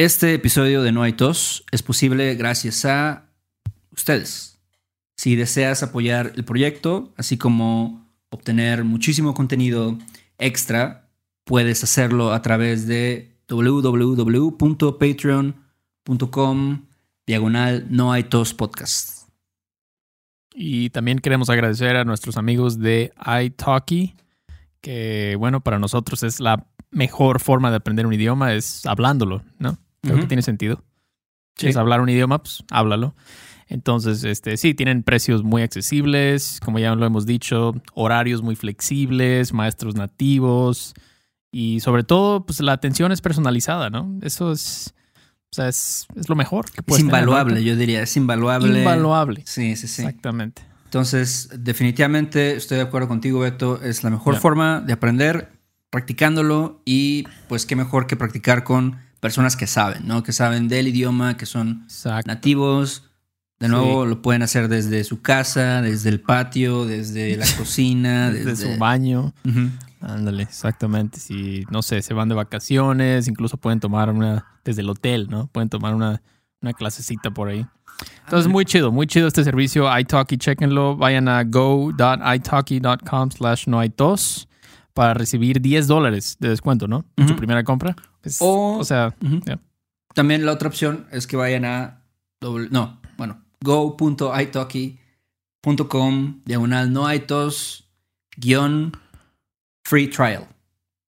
Este episodio de No hay tos es posible gracias a ustedes. Si deseas apoyar el proyecto, así como obtener muchísimo contenido extra, puedes hacerlo a través de www.patreon.com diagonal No hay tos podcast. Y también queremos agradecer a nuestros amigos de iTalki, que bueno, para nosotros es la mejor forma de aprender un idioma, es hablándolo, ¿no? Creo que tiene sentido. Sí. Si es hablar un idioma, pues háblalo. Entonces, este, sí, tienen precios muy accesibles, como ya lo hemos dicho, horarios muy flexibles, maestros nativos y sobre todo, pues la atención es personalizada, ¿no? Eso es, o sea, es, es lo mejor que Es puedes tener, ¿no? invaluable, yo diría, es invaluable. Invaluable. Sí, sí, sí. Exactamente. Entonces, definitivamente estoy de acuerdo contigo, Beto. Es la mejor forma de aprender practicándolo y pues qué mejor que practicar con personas que saben, ¿no? Que saben del idioma, que son Exacto. nativos. De Sí. nuevo, lo pueden hacer desde su casa, desde el patio, desde la cocina, Desde desde... su baño. Ándale, exactamente. Si, no sé, se van de vacaciones, incluso pueden tomar una, desde el hotel, ¿no? Pueden tomar una, una clasecita por ahí. Entonces, muy chido, muy chido este servicio. iTalki, chequenlo. Vayan a go.italki.com slash no hay tos para recibir 10 dólares de descuento, ¿no? En su primera compra. Es- O- o sea. También la otra opción es que vayan a... doble- no, bueno, go.italki.com diagonal no hay tos guion free trial.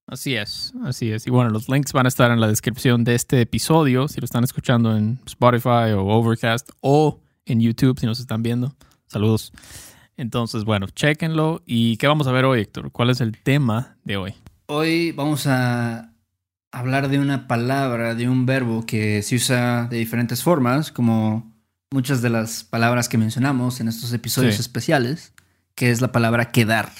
así es, así es. Y bueno, los links van a estar en la descripción de este episodio, si lo están escuchando en Spotify o Overcast o en YouTube, si nos están viendo. Saludos. Entonces, bueno, chequenlo. ¿Y qué vamos a ver hoy, Héctor? ¿Cuál es el tema de hoy? Hoy vamos a hablar de una palabra, de un verbo que se usa de diferentes formas, como muchas de las palabras que mencionamos en estos episodios Sí. especiales, que es la palabra quedar.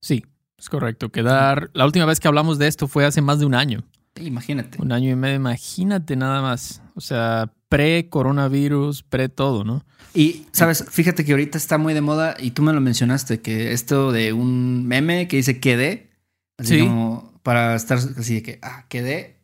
Sí, es correcto. Quedar. La última vez que hablamos de esto fue hace más de un año. Imagínate. Un año y medio. Imagínate nada más. O sea, pre-coronavirus, pre-todo, ¿no? Y, sabes, fíjate que ahorita está muy de moda y tú me lo mencionaste, que esto de un meme que dice quedé, así Sí. como para estar así de que, ah, quedé,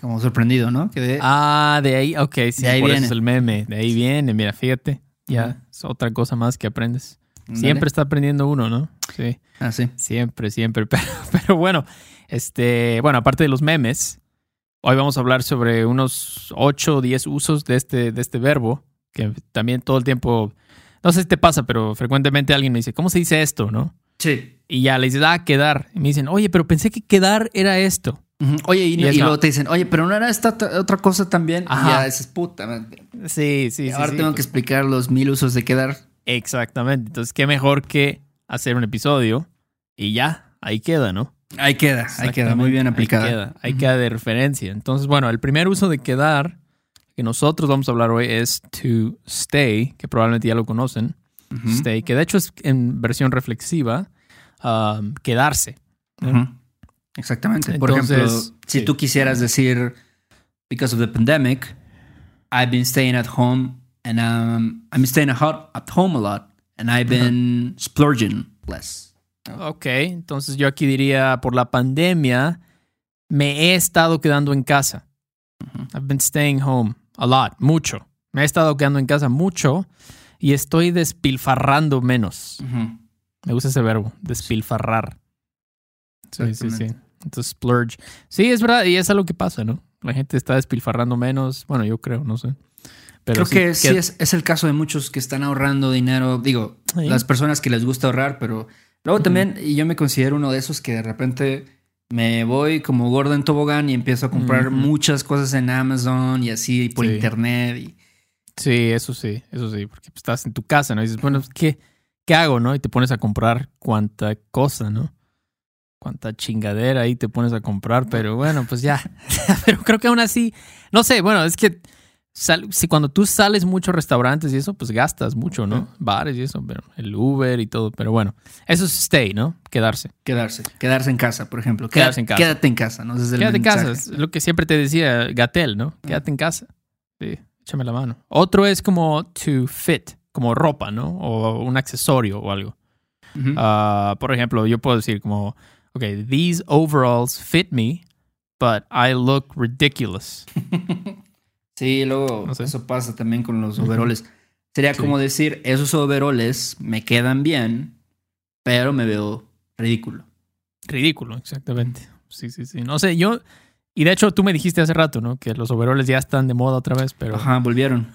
como sorprendido, ¿no? Quedé. Ah, de ahí, ok, sí, De ahí por viene. eso es el meme. De ahí viene, mira, fíjate. Ya, es otra cosa más que aprendes. Siempre está aprendiendo uno, ¿no? Sí, Ah, sí. siempre, siempre. Pero, pero bueno, este, bueno, aparte de los memes, hoy vamos a hablar sobre unos 8 o 10 usos de este, de este verbo, que también todo el tiempo, no sé si te pasa, pero frecuentemente alguien me dice, ¿cómo se dice esto, no? Sí. Y ya le dices, ah, quedar. Y me dicen, oye, pero pensé que quedar era esto. Oye, y, Y es y no. luego te dicen, oye, pero no era esta otra cosa también. Ajá. Y ya dices, puta. Sí, sí, sí. Ahora sí, tengo que explicar los mil usos de quedar. Exactamente. Entonces, qué mejor que hacer un episodio y ya, ahí queda, ¿no? Ahí queda, ahí queda, muy bien aplicada. Ahí queda, ahí queda de referencia. Entonces, bueno, el primer uso de quedar que nosotros vamos a hablar hoy es to stay, que probablemente ya lo conocen. Stay, que de hecho es en versión reflexiva, um, quedarse. Exactamente. Por Entonces, ejemplo, si tú quisieras decir, because of the pandemic, I've been staying at home and um, I'm staying at home a lot and I've been splurging less. Ok, entonces yo aquí diría, por la pandemia, me he estado quedando en casa. I've been staying home a lot, mucho. Me he estado quedando en casa mucho y estoy despilfarrando menos. Me gusta ese verbo, despilfarrar. Sí, sí, sí. Entonces, splurge. Sí, es verdad, y es algo que pasa, ¿no? La gente está despilfarrando menos. Bueno, yo creo, no sé. Pero Creo que sí es, es el caso de muchos que están ahorrando dinero. Digo, Sí. las personas que les gusta ahorrar, pero luego también, y yo me considero uno de esos que de repente me voy como gordo en tobogán y empiezo a comprar muchas cosas en Amazon y así por Sí. internet. Y, Sí, eso sí, eso sí, porque estás en tu casa, ¿no? Y dices, bueno, ¿qué, ¿qué hago, no? Y te pones a comprar cuánta cosa, ¿no? Cuánta chingadera ahí te pones a comprar, pero bueno, pues ya. pero creo que aún así, no sé, bueno, es que sal- si cuando tú sales mucho a restaurantes y eso, pues gastas mucho, ¿no? Bares y eso, pero el Uber y todo, pero bueno, eso es stay, ¿no? Quedarse. Quedarse, quedarse en casa, por ejemplo. Quedarse en casa. Quédate en casa, ¿no? El Quédate en casa, es lo que siempre te decía Gatel, ¿no? Quédate en casa. Sí, échame la mano. Otro es como to fit, como ropa, ¿no? O un accesorio o algo. Ujú. Ah, por ejemplo, yo puedo decir como, ok, these overalls fit me, but I look ridiculous. Sí, luego No sé. eso pasa también con los overoles. Sería Sí. como decir, esos overoles me quedan bien, pero me veo ridículo. Ridículo, exactamente. Sí, sí, sí. No sé, yo. Y de hecho, tú me dijiste hace rato, ¿no? Que los overoles ya están de moda otra vez, pero Ajá, volvieron.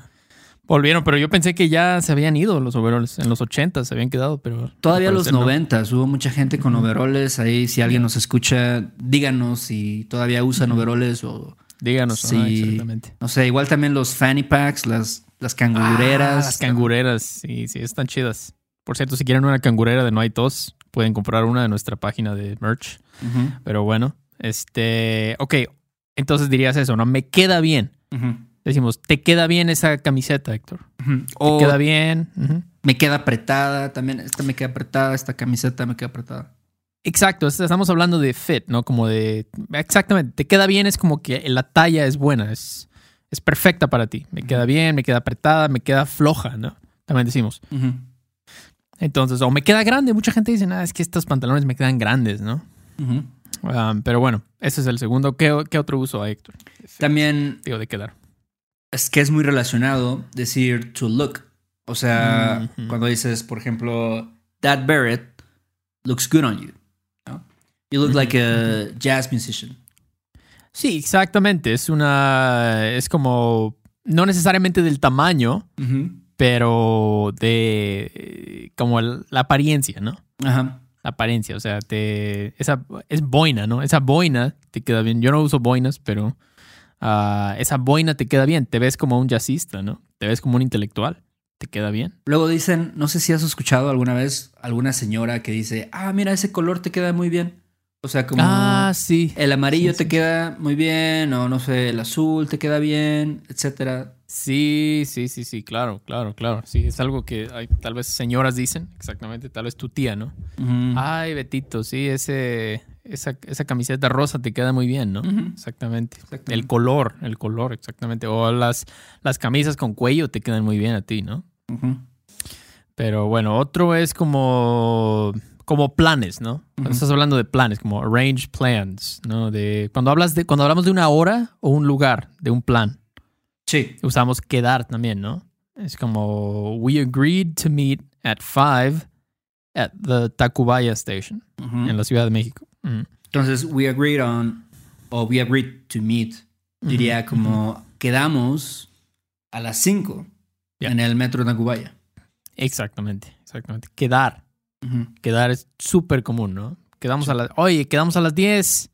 volvieron. Pero yo pensé que ya se habían ido los overoles. En los 80 se habían quedado, pero. Todavía los parecer no. noventas hubo mucha gente con overoles. Ahí, si alguien nos escucha, díganos si todavía usan overoles o Díganos, ajá, Sí. exactamente. no sé. Igual también los fanny packs, las, las cangureras. Ah, las cangureras, sí, sí, están chidas. Por cierto, si quieren una cangurera de No hay tos, pueden comprar una de nuestra página de merch. Ujú, Pero bueno, este. Ok, entonces dirías eso, ¿no? Me queda bien. Decimos, ¿te queda bien esa camiseta, Héctor? ¿Te O queda bien? Me queda apretada también. Esta me queda apretada, esta camiseta me queda apretada. Exacto, es- estamos hablando de fit, ¿no? Como de. Exactamente, te queda bien, es como que la talla es buena, es, es perfecta para ti. Me queda bien, me queda apretada, me queda floja, ¿no? También decimos. Entonces, o me queda grande. Mucha gente dice, nada, es que estos pantalones me quedan grandes, ¿no? Um, pero bueno, ese es el segundo. ¿Qué, qué otro uso hay, Héctor? También Digo, de quedar. es que es muy relacionado decir to look. O sea, cuando dices, por ejemplo, that beret looks good on you. ¿no? You look like a jazz musician. Sí, exactamente. Es una. Es como. No necesariamente del tamaño, pero de. Como la apariencia, ¿no? Ajá. Apariencia. O sea, te. Esa. Es boina, ¿no? Esa boina te queda bien. Yo no uso boinas, pero. ah, esa boina te queda bien. Te ves como un jazzista, ¿no? Te ves como un intelectual. Te queda bien. Luego dicen, no sé si has escuchado alguna vez alguna señora que dice, ah, mira, ese color te queda muy bien. O sea, como Ah, sí. el amarillo sí, te queda muy bien, o no sé, el azul te queda bien, etcétera. Sí, sí, sí, sí, claro, claro, claro. Sí, es algo que hay, tal vez señoras dicen, exactamente, tal vez tu tía, ¿no? Ay, Betito, sí, ese, esa, esa camiseta rosa te queda muy bien, ¿no? Exactamente. Exactamente. El color, el color, exactamente. O las, las camisas con cuello te quedan muy bien a ti, ¿no? Pero bueno, otro es como, como planes, ¿no? Cuando estás hablando de planes, como arrange plans, ¿no? De, cuando, hablas de, cuando hablamos de una hora o un lugar, de un plan, Sí. usamos quedar también, ¿no? Es como, we agreed to meet at 5 at the Tacubaya Station en la Ciudad de México. Mm. Entonces, we agreed on, o we agreed to meet. Diría como, quedamos a las 5 Ya. en el metro de Nacubaya. Exactamente, exactamente. Quedar. Quedar es súper común, ¿no? Quedamos a las... Oye, quedamos a las 10.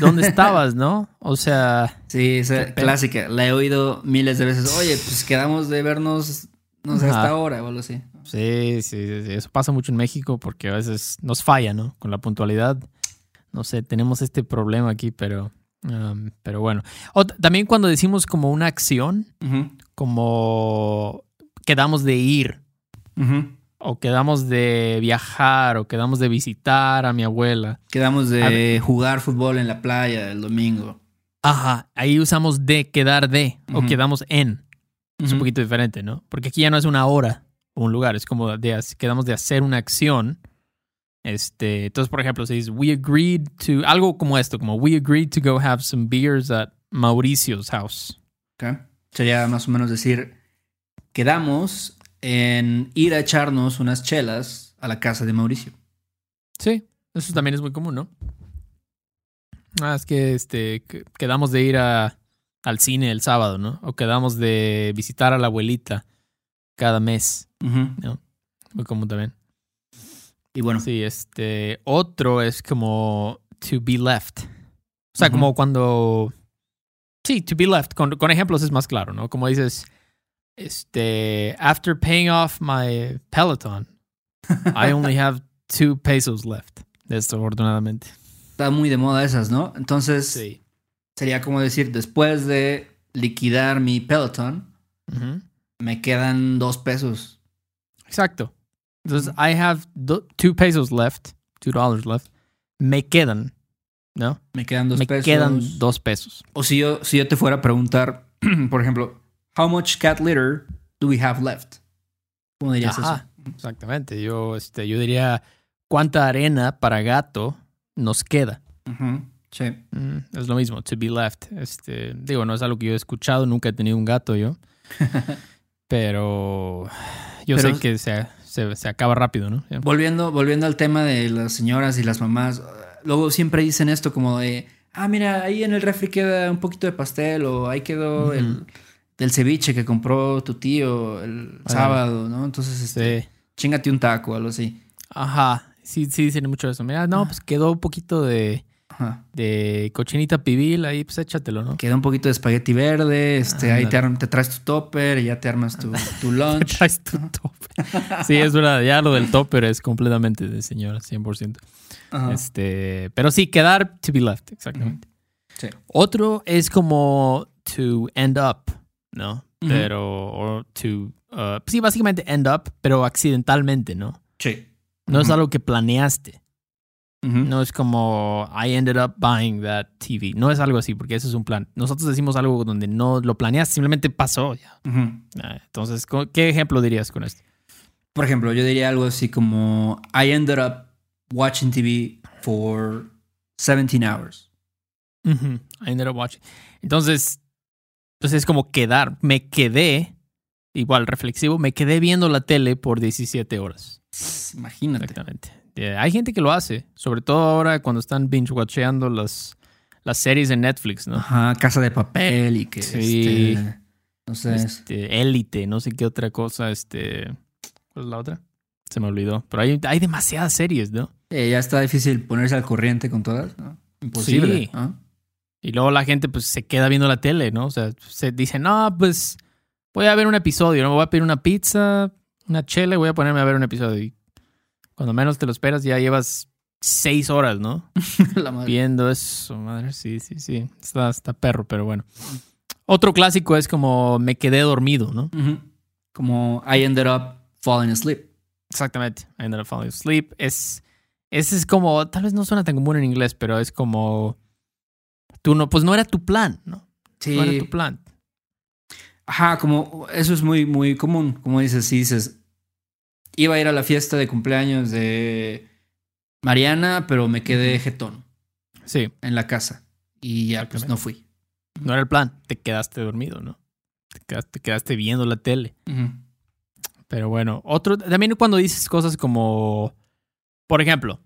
¿Dónde estabas, no? O sea... Sí, esa clásica. La he oído miles de veces. Oye, pues quedamos de vernos, no sé, hasta ahora o algo así. Sí, sí, sí. Eso pasa mucho en México porque a veces nos falla, ¿no? Con la puntualidad. No sé, tenemos este problema aquí, pero... um, pero bueno. O también cuando decimos como una acción, como quedamos de ir, Ujú. O quedamos de viajar, o quedamos de visitar a mi abuela. Quedamos A de jugar fútbol en la playa el domingo. Ajá, ahí usamos de, quedar de, o quedamos en. Es un Ujú. poquito diferente, ¿no? Porque aquí ya no es una hora o un lugar, es como de, quedamos de hacer una acción. Este, entonces, por ejemplo, si dices, we agreed to, algo como esto, como we agreed to go have some beers at Mauricio's house. Ok. Sería más o menos decir, quedamos en ir a echarnos unas chelas a la casa de Mauricio. Sí, eso también es muy común, ¿no? Ah, es que este, que- quedamos de ir a, al cine el sábado, ¿no? O quedamos de visitar a la abuelita cada mes. Ujú. Muy común también. Y bueno, Sí, este. Otro es como to be left. O sea, como cuando. Sí, to be left. Con, con ejemplos es más claro, ¿no? Como dices, este. After paying off my Peloton, I only have two pesos left. Desafortunadamente. está muy de moda esas, ¿no? Entonces Sí. sería como decir, después de liquidar mi Peloton, me quedan dos pesos. Exacto. Entonces, I have two pesos left, two dollars left. Me quedan, ¿no? Me quedan dos Me pesos. quedan dos pesos. O si yo, si yo te fuera a preguntar, por ejemplo, how much cat litter do we have left? ¿Cómo dirías Ajá, exactamente. Yo, este, yo diría, ¿cuánta arena para gato nos queda? eso? Sí. Mm, es lo mismo, to be left. Este, digo, no es algo que yo he escuchado, nunca he tenido un gato yo. pero yo Pero- sé que se, se, se acaba rápido, ¿no? Volviendo, volviendo al tema de las señoras y las mamás, luego siempre dicen esto como de, ah, mira, ahí en el refri queda un poquito de pastel o ahí quedó el del ceviche que compró tu tío el Ah. sábado, ¿no? Entonces, este, Sí. chingate un taco o algo así. Ajá. Sí, sí dicen mucho eso. Mira, no, pues quedó un poquito de, Ajá. de cochinita pibil ahí, pues échatelo, ¿no? Queda un poquito de espagueti verde, este, ahí te, te traes tu topper y ya te armas tu, tu lunch. Traes tu topper. Sí, es verdad. Ya lo del topper es completamente de señora, 100%. Ajá. Este, pero sí, quedar to be left, exactamente. Sí. Otro es como to end up, ¿no? Pero, o to, uh, sí, básicamente end up, pero accidentalmente, ¿no? Sí. No es algo que planeaste. No es como I ended up buying that TV. No es algo así, porque eso es un plan. Nosotros decimos algo donde no lo planeaste, simplemente pasó. Ya. Ah, Entonces, ¿co- ¿qué ejemplo dirías con esto? Por ejemplo, yo diría algo así como I ended up watching TV for 17 hours. I ended up watching. Entonces, pues es como quedar. Me quedé, igual reflexivo, me quedé viendo la tele por 17 horas. Imagínate. Exactamente. Eh, hay gente que lo hace, sobre todo ahora cuando están binge-watcheando las, las series en Netflix, ¿no? Ajá, casa de papel y que Sí. este, no sé. es- Este, Élite, no sé qué otra cosa, este... ¿Cuál es la otra? Se me olvidó. Pero hay, hay demasiadas series, ¿no? eh, ya está difícil ponerse al corriente con todas, ¿no? Imposible. Sí. ¿no? Y luego la gente pues se queda viendo la tele, ¿no? O sea, se dice, no, pues voy a ver un episodio, ¿no? Me voy a pedir una pizza, una chela y voy a ponerme a ver un episodio. Y cuando menos te lo esperas ya llevas seis horas, ¿no? La madre. Viendo eso, madre. Sí, sí, sí. Está, está perro, pero bueno. Otro clásico es como me quedé dormido, ¿no? Como I ended up falling asleep. Exactamente. I ended up falling asleep. Es, ese es como, tal vez no suena tan común en inglés, pero es como, tú no, pues no era tu plan, ¿no? Sí. No era tu plan. Ajá, como eso es muy, muy común. Como dices, si dices, iba a ir a la fiesta de cumpleaños de Mariana, pero me quedé jetón Sí, en la casa. Y ya, pues no fui. no era el plan. Te quedaste dormido, ¿no? Te quedaste, te quedaste viendo la tele. Pero bueno, otro, también cuando dices cosas como, por ejemplo,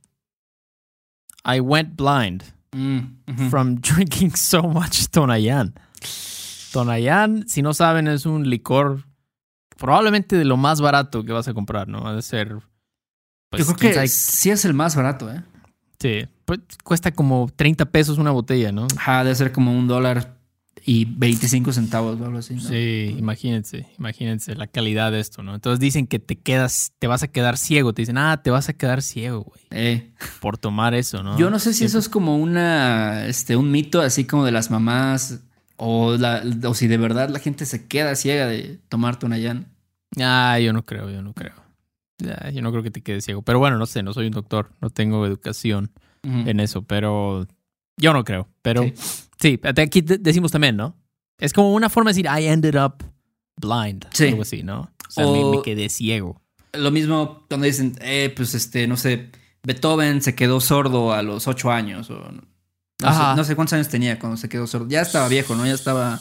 I went blind Mm, from drinking so much Tonayan. Tonayan, si no saben, es un licor probablemente de lo más barato que vas a comprar, ¿no? Ha de ser. pues, Yo creo que sabe- sí es el más barato, ¿eh? Sí, pues, cuesta como 30 pesos una botella, ¿no? Ajá, debe ser como un dólar y 25 centavos o algo así. ¿no? Sí, imagínense, imagínense la calidad de esto, ¿no? Entonces dicen que te quedas, te vas a quedar ciego, te dicen, ah, te vas a quedar ciego, güey, Eh, por tomar eso, ¿no? Yo no sé si eso es como una, este, un mito así como de las mamás o, la, o si de verdad la gente se queda ciega de tomar Tonayán. Ah, yo no creo, yo no creo. Ya, yo no creo que te quedes ciego. Pero bueno, no sé, no soy un doctor, no tengo educación en eso, pero yo no creo. Pero Sí. sí, aquí de- decimos también, ¿no? Es como una forma de decir, I ended up blind, Sí. algo así, ¿no? O sea, me, O- me quedé ciego. Lo mismo cuando dicen, eh, pues este, no sé, Beethoven se quedó sordo a los ocho años. O, no, sé, Ajá. no sé cuántos años tenía cuando se quedó sordo. Ya estaba viejo, ¿no? Ya estaba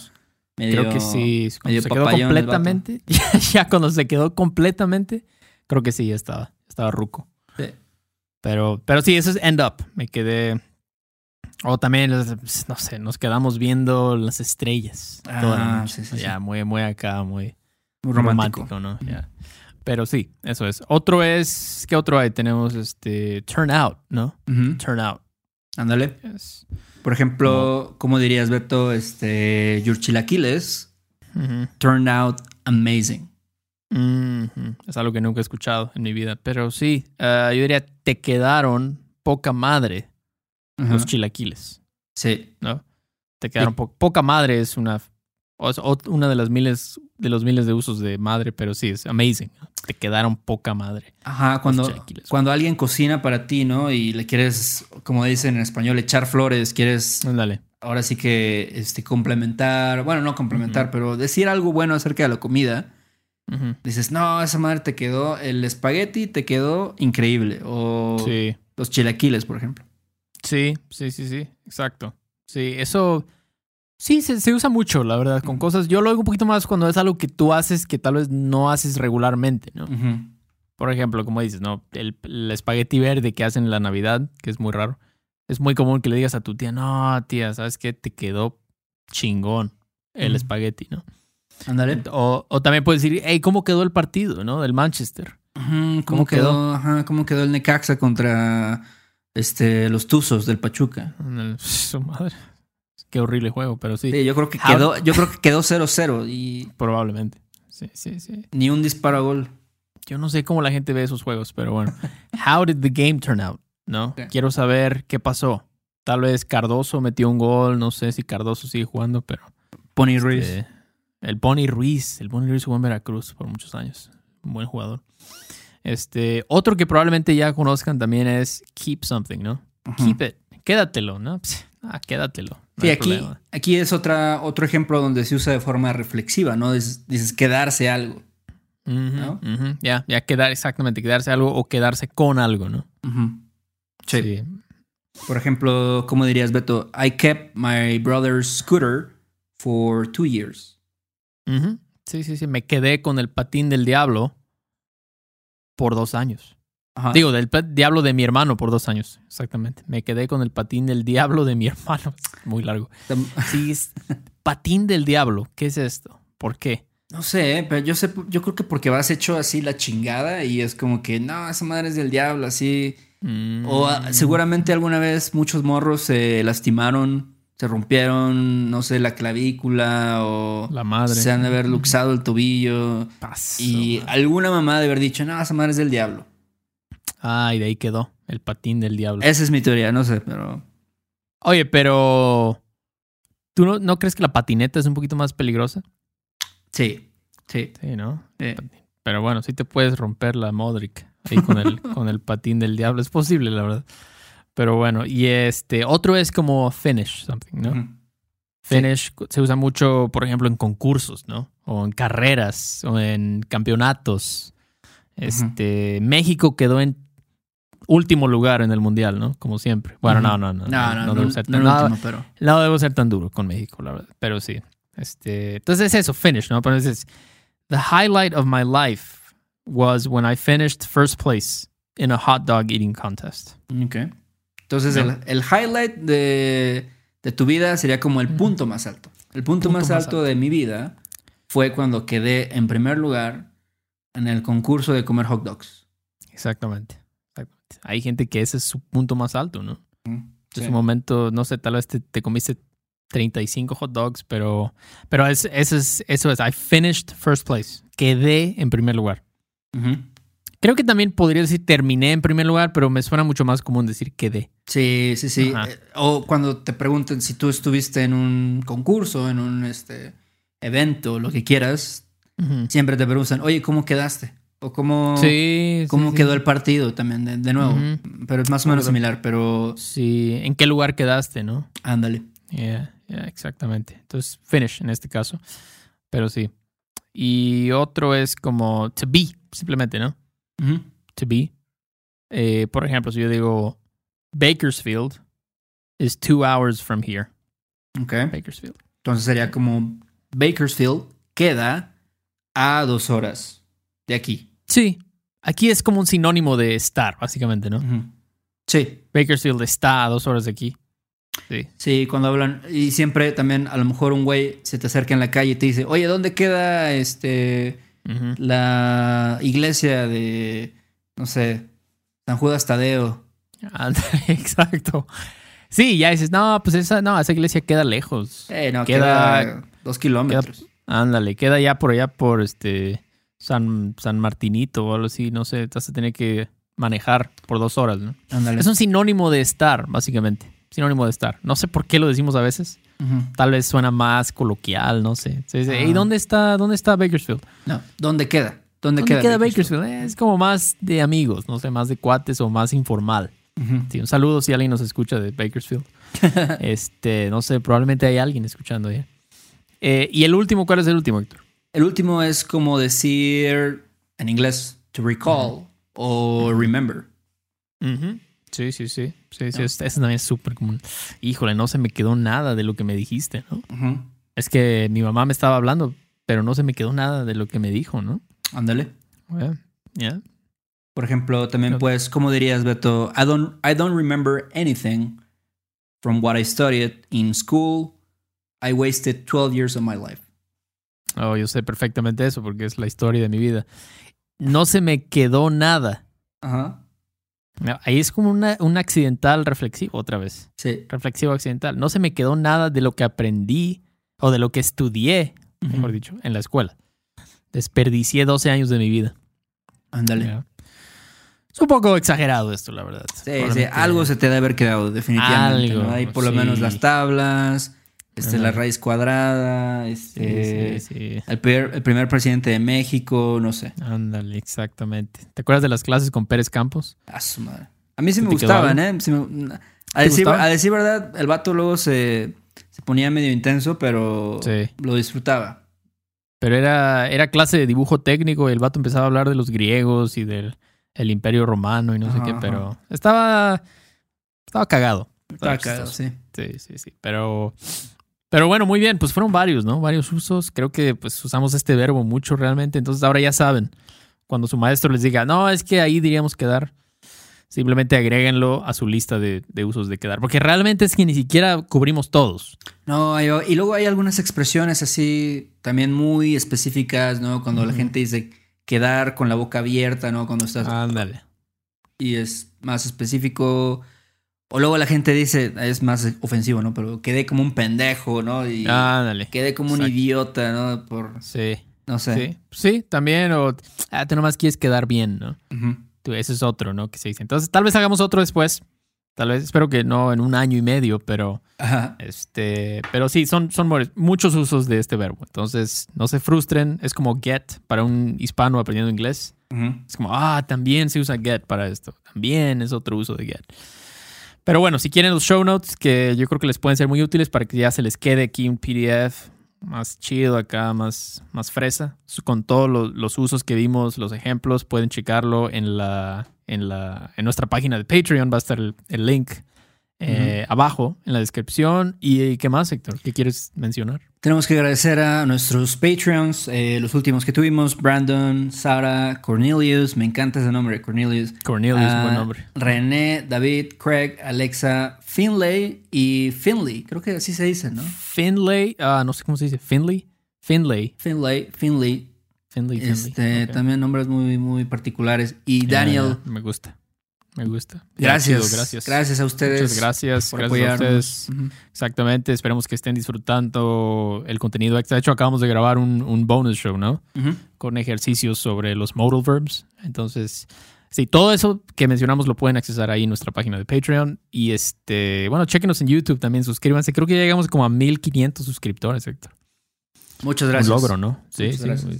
medio... Creo que sí. Cuando medio se quedó completamente. Ya, ya cuando se quedó completamente, creo que sí, ya estaba. Estaba ruco. Sí. Pero, pero sí, eso es end up. Me quedé. O también, no sé, nos quedamos viendo las estrellas. Ah, toda sí, sí, ya, muy, muy acá, muy Muy romántico, romántico. ¿no? Pero sí, eso es. Otro es. ¿Qué otro hay? Tenemos este. Turn out, ¿no? Ujú. Turn out. Ándale. Por ejemplo, ¿cómo dirías, Beto? Este, your chilaquiles turned out amazing. Es algo que nunca he escuchado en mi vida. Pero sí, eh, yo diría, te quedaron poca madre Ajá. los chilaquiles, Sí. ¿no? Te quedaron po- poca madre es una, es una de las miles de los miles de usos de madre, pero sí, es amazing. Te quedaron poca madre. Ajá, cuando, cuando alguien cocina para ti, ¿no? Y le quieres, como dicen en español, echar flores, quieres Ándale. ahora sí que este, complementar, bueno, no complementar, pero decir algo bueno acerca de la comida. Dices, no, esa madre te quedó, el espagueti te quedó increíble. O Sí, los chilaquiles, por ejemplo. Sí, sí, sí, sí, exacto. Sí, eso sí se, se usa mucho, la verdad, con cosas. Yo lo oigo un poquito más cuando es algo que tú haces que tal vez no haces regularmente, ¿no? Por ejemplo, como dices, ¿no? El, el espagueti verde que hacen en la Navidad, que es muy raro. Es muy común que le digas a tu tía, no, tía, ¿sabes qué? Te quedó chingón el espagueti, ¿no? Ándale. O, o también puedes decir, hey, ¿cómo quedó el partido, ¿no? Del Manchester. Ujú, ¿Cómo, ¿Cómo quedó? quedó? Ajá, ¿Cómo quedó el Necaxa contra este, los Tuzos del Pachuca? Su madre. Qué horrible juego, pero sí, Sí, yo creo que quedó, yo creo que quedó 0-0 y probablemente. Sí, sí, sí. ni un disparo a gol. Yo no sé cómo la gente ve esos juegos, pero bueno. How did the game turn out? ¿No? Quiero saber qué pasó. Tal vez Cardoso metió un gol, no sé si Cardoso sigue jugando, pero Pony Ruiz. eh, el Pony Ruiz, el Pony Ruiz jugó en Veracruz por muchos años. Un buen jugador. Este, otro que probablemente ya conozcan también es Keep Something, ¿no? Keep it. Quédatelo, ¿no? Pss, Ah, quédatelo. no Sí, aquí, problema. aquí es otra, otro ejemplo donde se usa de forma reflexiva, ¿no? Dices, dices quedarse algo. ¿no? Ya, ya quedar, exactamente, quedarse algo o quedarse con algo, ¿no? Ujú. Sí. Por ejemplo, ¿cómo dirías, Beto? I kept my brother's scooter for two years. Sí, sí, sí. Me quedé con el patín del diablo por dos años. Ajá. Digo, del diablo de mi hermano por dos años. Exactamente. Me quedé con el patín del diablo de mi hermano. Muy largo. Sí, es- patín del diablo. ¿Qué es esto? ¿Por qué? No sé, pero yo sé, yo creo que porque vas hecho así la chingada y es como que, no, esa madre es del diablo, así. O ah, Mm, seguramente alguna vez muchos morros se lastimaron, se rompieron, no sé, la clavícula o La madre. se han de haber luxado el tobillo. Paso, Y madre. alguna mamá de haber dicho, no, esa madre es del diablo. Ay, de ahí quedó. El patín del diablo. Esa es mi teoría, no sé, pero. Oye, pero. ¿Tú no, no crees que la patineta es un poquito más peligrosa? Sí, sí. Sí, ¿no? eh, Pero bueno, sí te puedes romper la Modric ahí con el, con el patín del diablo. Es posible, la verdad. Pero bueno, y este otro es como finish something, ¿no? Finish se usa mucho, por ejemplo, en concursos, ¿no? O en carreras, o en campeonatos. Este, México quedó en último lugar en el mundial, ¿no? Como siempre. Bueno, no, no, no. No, no, no, debo ser no tan- no, último, pero. no debo ser tan duro con México, la verdad. Pero sí. Este, entonces es eso, finish, ¿no? Pero es the highlight of my life was when I finished first place in a hot dog eating contest. Ok. Entonces, No. el, el highlight de, de tu vida sería como el punto más alto. El punto, Punto más, más alto alto. de mi vida fue cuando quedé en primer lugar en el concurso de comer hot dogs. Exactamente. Exactamente. Hay gente que ese es su punto más alto, ¿no? En Sí. su momento, no sé, tal vez te, te comiste 35 hot dogs, pero, pero es, eso, es, eso es, I finished first place. Quedé en primer lugar. Ujú. Creo que también podría decir terminé en primer lugar, pero me suena mucho más común decir quedé. Sí, sí, sí. Ajá. Eh, O cuando te pregunten si tú estuviste en un concurso, en un este, evento, lo que quieras, siempre te preguntan, oye, ¿cómo quedaste? O cómo, Sí, cómo sí, sí. quedó el partido también, de, de nuevo. Pero es más o menos similar, pero Sí, ¿en qué lugar quedaste, no? ándale. Yeah, yeah, exactamente. Entonces, finish en este caso. Pero sí. Y otro es como to be, simplemente, ¿no? To be. Eh, por ejemplo, si yo digo Bakersfield is two hours from here. Ok. Bakersfield. Entonces sería como Bakersfield queda a dos horas de aquí. Sí. Aquí es como un sinónimo de estar, básicamente, ¿no? Sí, Bakersfield está a dos horas de aquí. Sí. sí, cuando hablan. Y siempre también, a lo mejor un güey se te acerca en la calle y te dice, oye, ¿dónde queda este La iglesia de, no sé, San Judas Tadeo? Ándale, Exacto. Sí, ya dices, no, pues esa, no, esa iglesia queda lejos. Eh, no, Queda- queda, dos kilómetros. Ándale, queda ya por allá por este San, San Martinito o algo así, no sé, te vas a tener que manejar por dos horas, ¿no? Ándale. Es un sinónimo de estar, básicamente. Sinónimo de estar. No sé por qué lo decimos a veces. Tal vez suena más coloquial, no sé. Se dice, Ah. "Ey, ¿dónde está, dónde está Bakersfield? No, ¿dónde queda? ¿Dónde, ¿Dónde queda, queda, Bakersfield? Eh, es como más de amigos, no sé, más de cuates o más informal. Sí, un saludo si alguien nos escucha de Bakersfield. este, no sé, probablemente hay alguien escuchando ya. Eh, y el último, ¿cuál es el último, Héctor? El último es como decir en inglés to recall o remember. Sí, Sí, sí, sí. Sí. Eso también es súper común. Híjole, no se me quedó nada de lo que me dijiste, ¿no? Es que mi mamá me estaba hablando, pero no se me quedó nada de lo que me dijo, ¿no? Ándale. Yeah. Yeah. Por ejemplo, también pues, ¿cómo dirías, Beto? I don't, I don't remember anything from what I studied in school. I wasted 12 years of my life. Oh, yo sé perfectamente eso porque es la historia de mi vida. No se me quedó nada. Ajá. Ahí es como una, un accidental reflexivo otra vez. Sí. Reflexivo accidental. No se me quedó nada de lo que aprendí o de lo que estudié, mejor dicho, en la escuela. Desperdicié 12 años de mi vida. Ándale. Es un poco exagerado esto, la verdad. Sí, sí, algo se te debe haber quedado, definitivamente. Algo, ¿no? Hay por lo menos las tablas, este, Ajá. la raíz cuadrada, Sí, este, sí, sí. El, primer, el primer presidente de México, no sé. Ándale, exactamente. ¿Te acuerdas de las clases con Pérez Campos? A su madre. A mí sí me ¿Te quedó gustaban, ¿eh? Sí me- a, ¿Te decir, gustaba? a decir verdad, el vato luego se, se ponía medio intenso, pero Sí. lo disfrutaba. Pero era, era clase de dibujo técnico y el vato empezaba a hablar de los griegos y del el imperio romano y no sé qué, pero estaba, estaba cagado. Estaba cagado, sí. Sí, sí, sí. Pero, pero bueno, muy bien, pues fueron varios, ¿no? Varios usos. Creo que pues usamos este verbo mucho realmente. Entonces ahora ya saben, cuando su maestro les diga, no, es que ahí diríamos quedar, simplemente agréguenlo a su lista de, de usos de quedar. Porque realmente es que ni siquiera cubrimos todos. No, y luego hay algunas expresiones así también muy específicas, ¿no? Cuando la gente dice quedar con la boca abierta, ¿no? Cuando estás Ándale. y es más específico. O luego la gente dice, es más ofensivo, ¿no? Pero quedé como un pendejo, ¿no? Y Ándale. quedé como un idiota, ¿no? Por, Sí. no sé. Sí, sí, también. O ah, tú nomás quieres quedar bien, ¿no? Tú, ese es otro, ¿no? Que se dice. Entonces, tal vez hagamos otro después. Tal vez, espero que no en un año y medio, pero Ajá. este, pero sí, son, son mu- muchos usos de este verbo. Entonces, no se frustren. Es como get para un hispano aprendiendo inglés. Es como, ah, también se usa get para esto. También es otro uso de get. Pero bueno, si quieren los show notes, que yo creo que les pueden ser muy útiles para que ya se les quede aquí un PDF más chido acá, más, más fresa, con todos los, los usos que vimos, los ejemplos, pueden checarlo en la, en la, en nuestra página de Patreon, va a estar el, el link eh, abajo en la descripción. ¿Y qué más, Héctor? ¿Qué quieres mencionar? Tenemos que agradecer a nuestros Patreons, eh, los últimos que tuvimos, Brandon, Sara, Cornelius, me encanta ese nombre, Cornelius. Cornelius, Ah, buen nombre. René, David, Craig, Alexa, Finlay y Finley, creo que así se dice, ¿no? Finlay, ah, no sé cómo se dice, Finley, Finlay, Finlay, Finley, Finley, Finley. este, Ok. también nombres muy, muy particulares. Y Daniel, me gusta. Me gusta. Gracias, gracias. gracias a ustedes. Muchas gracias. por Gracias a apoyarnos. Exactamente. Esperemos que estén disfrutando el contenido extra. De hecho, acabamos de grabar un, un bonus show, ¿no? Con ejercicios sobre los modal verbs. Entonces, sí, todo eso que mencionamos lo pueden accesar ahí en nuestra página de Patreon. Y este, bueno, chequenos en YouTube también, suscríbanse. Creo que ya llegamos como a 1500 suscriptores, Héctor. Muchas gracias. Un logro, ¿no? Sí.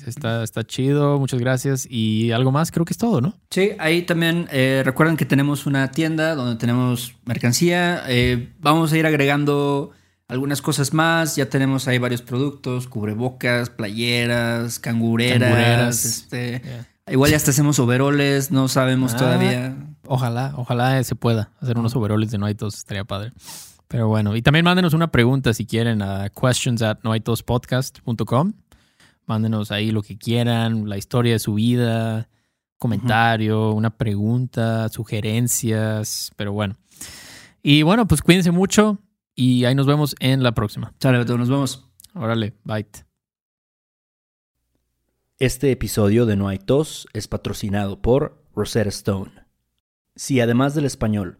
Está, está chido. Muchas gracias. Y algo más, creo que es todo, ¿no? Sí, ahí también eh, recuerden que tenemos una tienda donde tenemos mercancía. Eh, vamos a ir agregando algunas cosas más. Ya tenemos ahí varios productos, cubrebocas, playeras, cangureras. Cangureras. Este, Yeah. igual ya hasta hacemos overoles, no sabemos Ah. todavía. Ojalá, ojalá se pueda hacer unos overoles de No hay estaría padre. Pero bueno, y también mándenos una pregunta si quieren a questions at noaitospodcast.com. Mándenos ahí lo que quieran, la historia de su vida, comentario, una pregunta, sugerencias, pero bueno. Y bueno, pues cuídense mucho y ahí nos vemos en la próxima. Beto, nos vemos. Órale, bye. Este episodio de No hay tos es patrocinado por Rosetta Stone. Si además del español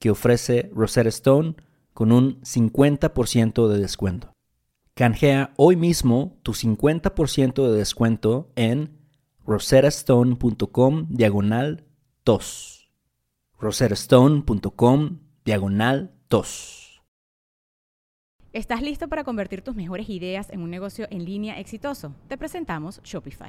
que ofrece Rosetta Stone con un 50% de descuento. Canjea hoy mismo tu 50% de descuento en rosettastone.com diagonal tos. rosettastone.com diagonal tos. ¿Estás listo para convertir tus mejores ideas en un negocio en línea exitoso? Te presentamos Shopify.